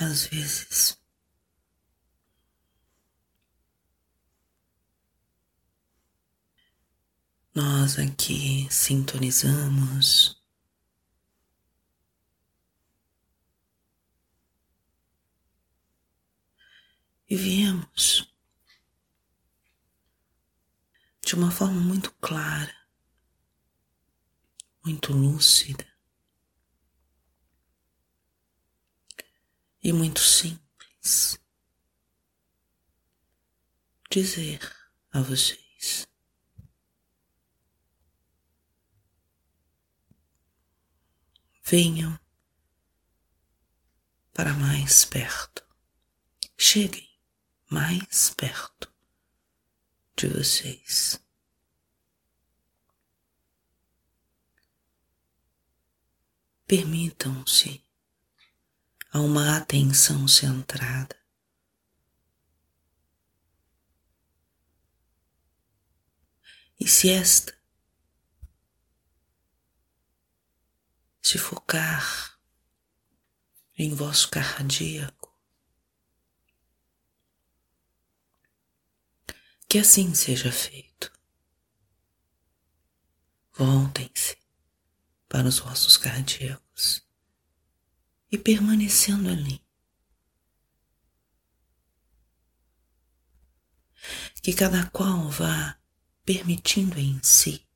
Às vezes, nós aqui sintonizamos. E viemos de uma forma muito clara, muito lúcida e muito simples dizer a vocês. Venham para mais perto. Cheguem mais perto de vocês. Permitam-se a uma atenção centrada. E se esta se focar em vosso cardíaco, Que assim seja feito. Voltem-se para os vossos cardíacos e permanecendo ali. Que cada qual vá permitindo em si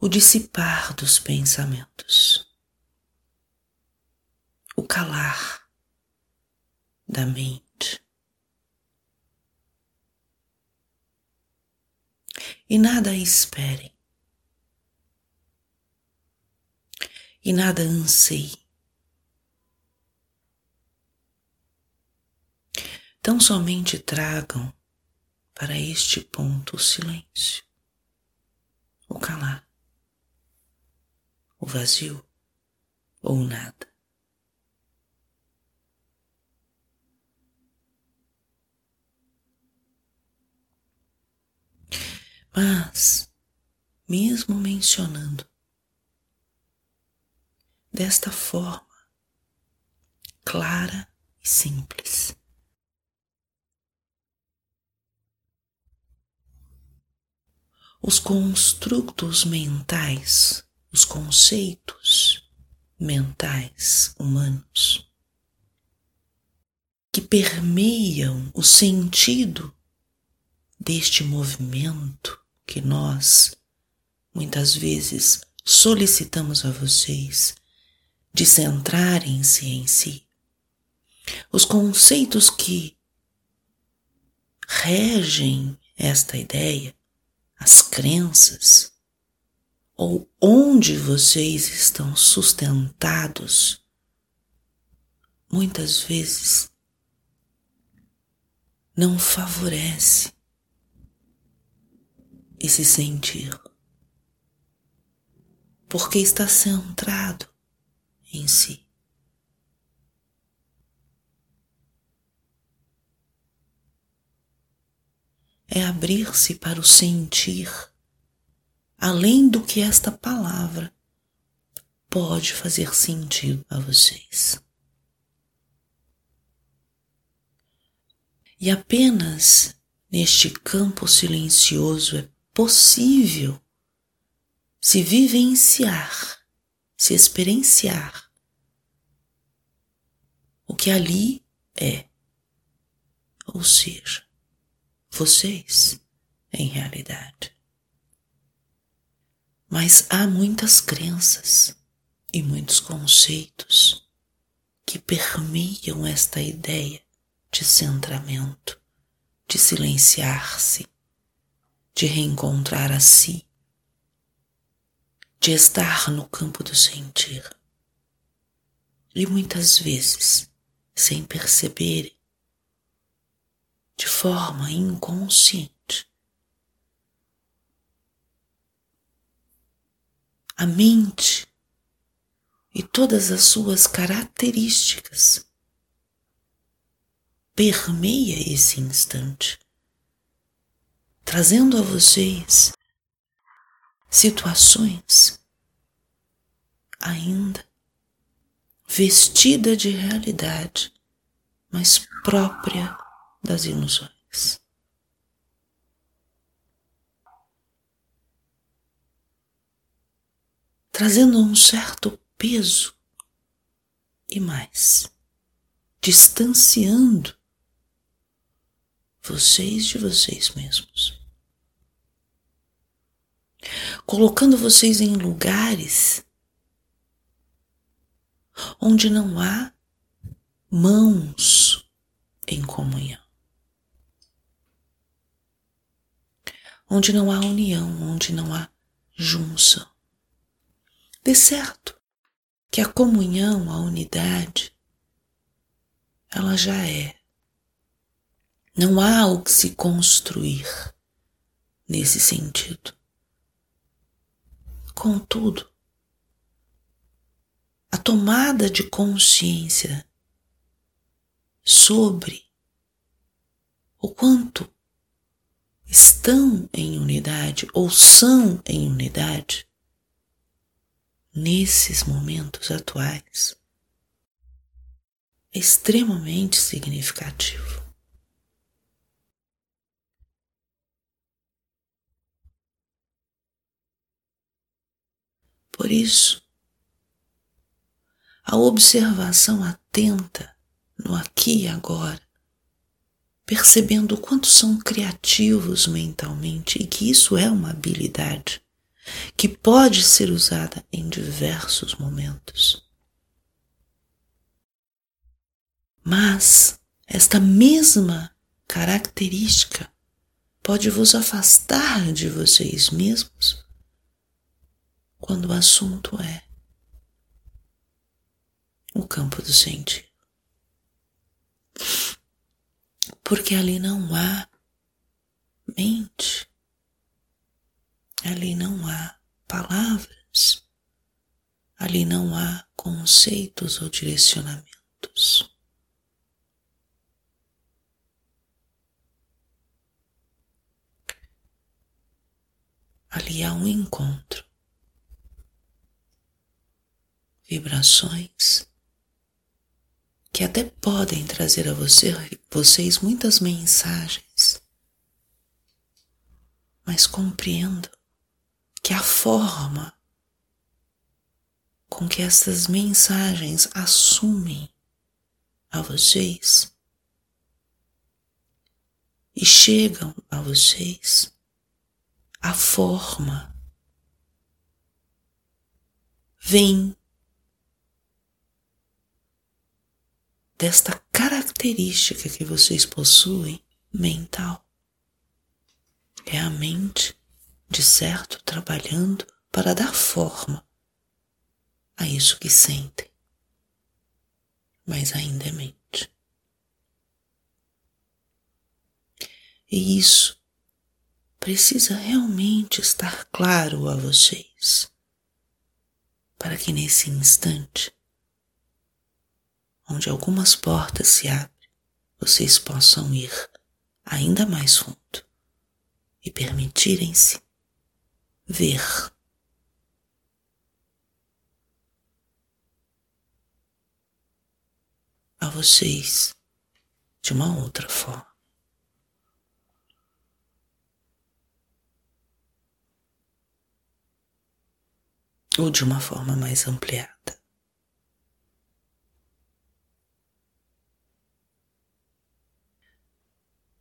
o dissipar dos pensamentos, o calar da mente e nada espere e nada anseie. Tão somente tragam para este ponto o silêncio, o calar, o vazio ou nada. Mas, mesmo mencionando desta forma clara e simples, os construtos mentais, os conceitos mentais humanos que permeiam o sentido deste movimento que nós muitas vezes solicitamos a vocês de centrarem-se em si. Os conceitos que regem esta ideia, as crenças, ou onde vocês estão sustentados, muitas vezes não favorece e se sentir, porque está centrado em si. É abrir-se para o sentir, além do que esta palavra pode fazer sentido a vocês. E apenas neste campo silencioso é possível se vivenciar, se experienciar o que ali é, ou seja, vocês em realidade. Mas há muitas crenças e muitos conceitos que permeiam esta ideia de centramento, de silenciar-se de reencontrar a si, de estar no campo do sentir. E muitas vezes, sem perceber, de forma inconsciente, a mente e todas as suas características permeia esse instante trazendo a vocês situações ainda vestida de realidade, mas própria das ilusões. Trazendo um certo peso e mais, distanciando vocês de vocês mesmos. Colocando vocês em lugares onde não há mãos em comunhão. Onde não há união, onde não há junção. De certo que a comunhão, a unidade, ela já é. Não há o que se construir nesse sentido. Contudo, a tomada de consciência sobre o quanto estão em unidade ou são em unidade nesses momentos atuais é extremamente significativo. Por isso, a observação atenta no aqui e agora, percebendo o quanto são criativos mentalmente e que isso é uma habilidade que pode ser usada em diversos momentos. Mas esta mesma característica pode vos afastar de vocês mesmos quando o assunto é o campo do sentido. Porque ali não há mente, ali não há palavras, ali não há conceitos ou direcionamentos. Ali há um encontro, vibrações que até podem trazer a você, vocês muitas mensagens, mas compreendo que a forma com que essas mensagens assumem a vocês e chegam a vocês, a forma vem desta característica que vocês possuem mental. É a mente, de certo, trabalhando para dar forma a isso que sentem, mas ainda é mente. E isso precisa realmente estar claro a vocês, para que nesse instante onde algumas portas se abrem, vocês possam ir ainda mais fundo e permitirem-se ver. A vocês de uma outra forma. Ou de uma forma mais ampliada.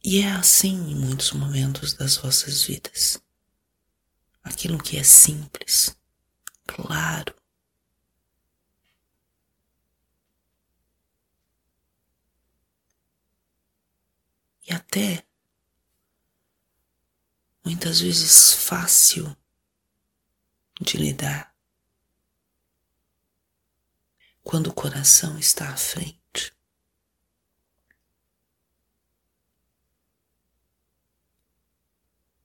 E é assim em muitos momentos das vossas vidas. Aquilo que é simples, claro, e até muitas vezes fácil de lidar quando o coração está à frente.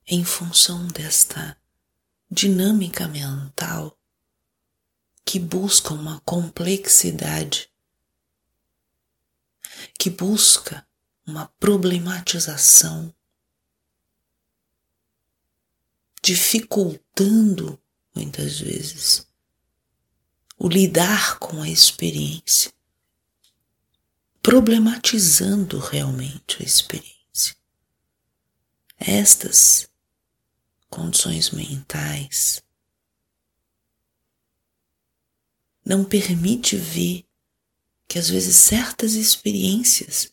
Em função desta dinâmica mental que busca uma complexidade, que busca uma problematização, dificultando muitas vezes o lidar com a experiência, problematizando realmente a experiência. Estas condições mentais não permite ver que às vezes certas experiências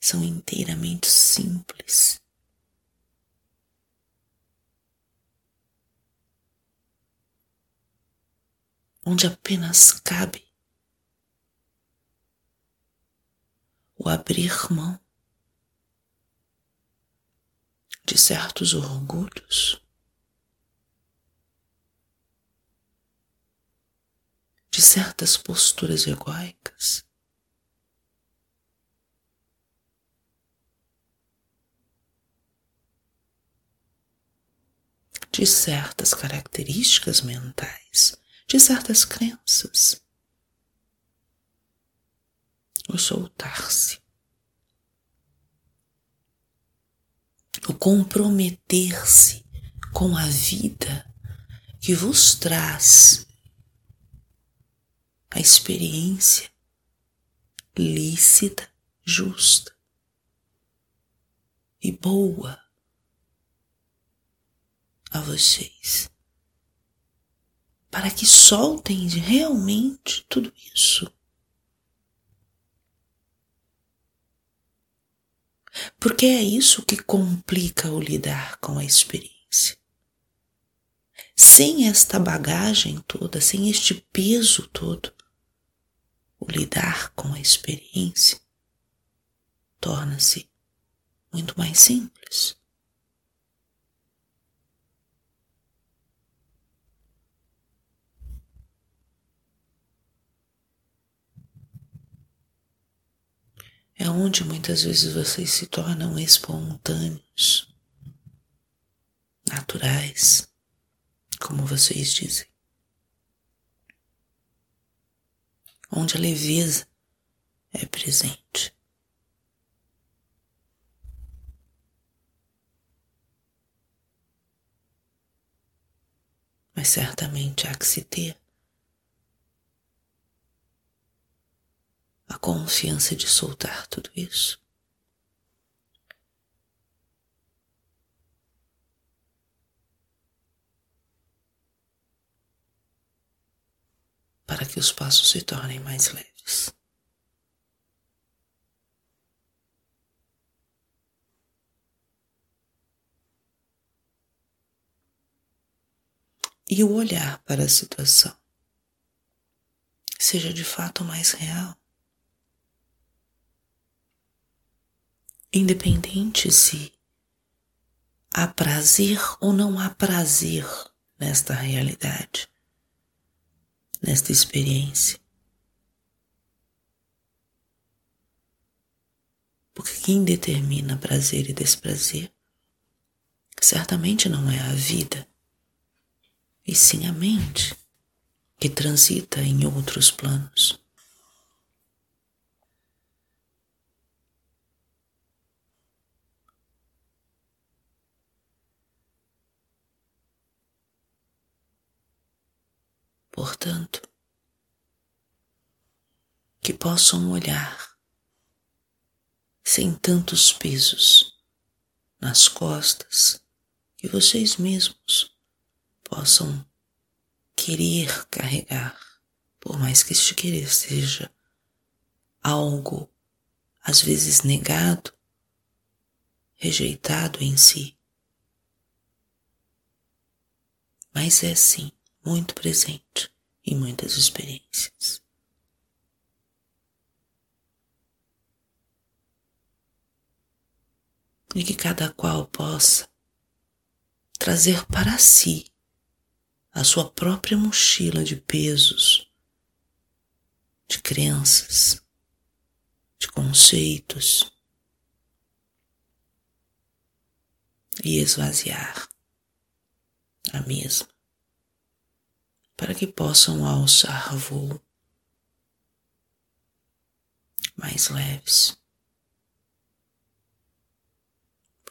são inteiramente simples. Onde apenas cabe o abrir mão de certos orgulhos, de certas posturas egóicas. De certas características mentais, de certas crenças. O soltar-se. O comprometer-se com a vida que vos traz a experiência lícita, justa e boa a vocês, para que soltem realmente tudo isso. Porque é isso que complica o lidar com a experiência. Sem esta bagagem toda, sem este peso todo, o lidar com a experiência torna-se muito mais simples. É onde muitas vezes vocês se tornam espontâneos, naturais, como vocês dizem. onde a leveza é presente. Mas certamente há que se ter confiança de soltar tudo isso. para que os passos se tornem mais leves. E o olhar para a situação seja de fato mais real. Independente se há prazer ou não há prazer nesta realidade nesta experiência. Porque quem determina prazer e desprazer certamente não é a vida, e sim a mente que transita em outros planos. Portanto, que possam olhar sem tantos pesos nas costas, que vocês mesmos possam querer carregar, por mais que este querer seja algo às vezes negado, rejeitado em si. Mas é sim muito presente em muitas experiências. E que cada qual possa trazer para si a sua própria mochila de pesos, de crenças, de conceitos e esvaziar a mesma para que possam alçar voo mais leves,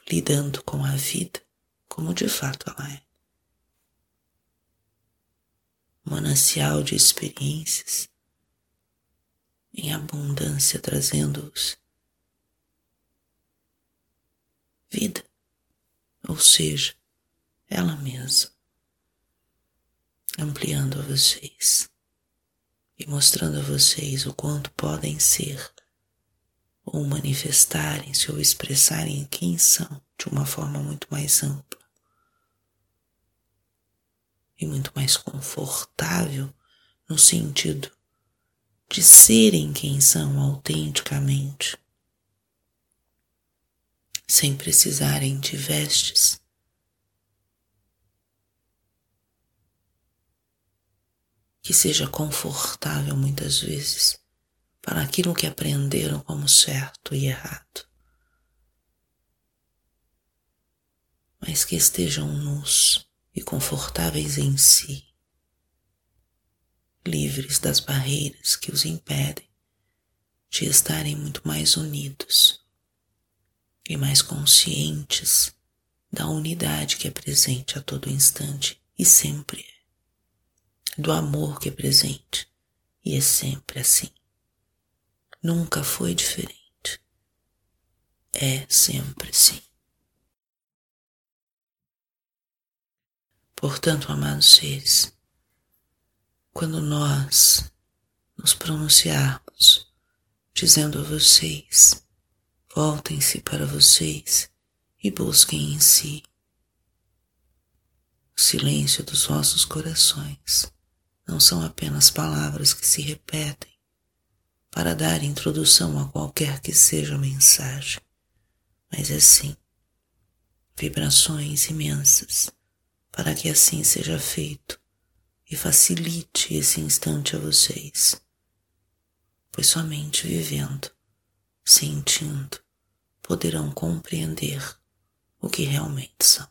lidando com a vida como de fato ela é. Manancial de experiências em abundância, trazendo-os vida, ou seja, ela mesma, ampliando a vocês e mostrando a vocês o quanto podem ser ou manifestarem-se ou expressarem quem são de uma forma muito mais ampla e muito mais confortável no sentido de serem quem são autenticamente, sem precisarem de vestes. Que seja confortável muitas vezes para aquilo que aprenderam como certo e errado. Mas que estejam nus e confortáveis em si livres das barreiras que os impedem de estarem muito mais unidos e mais conscientes da unidade que é presente a todo instante e sempre é, do amor que é presente e é sempre assim. Nunca foi diferente. É sempre assim. Portanto, amados seres, quando nós nos pronunciarmos dizendo a vocês: voltem-se para vocês e busquem em si o silêncio dos vossos corações. Não são apenas palavras que se repetem para dar introdução a qualquer que seja a mensagem, mas é sim vibrações imensas para que assim seja feito e facilite esse instante a vocês, pois somente vivendo, sentindo, poderão compreender o que realmente são.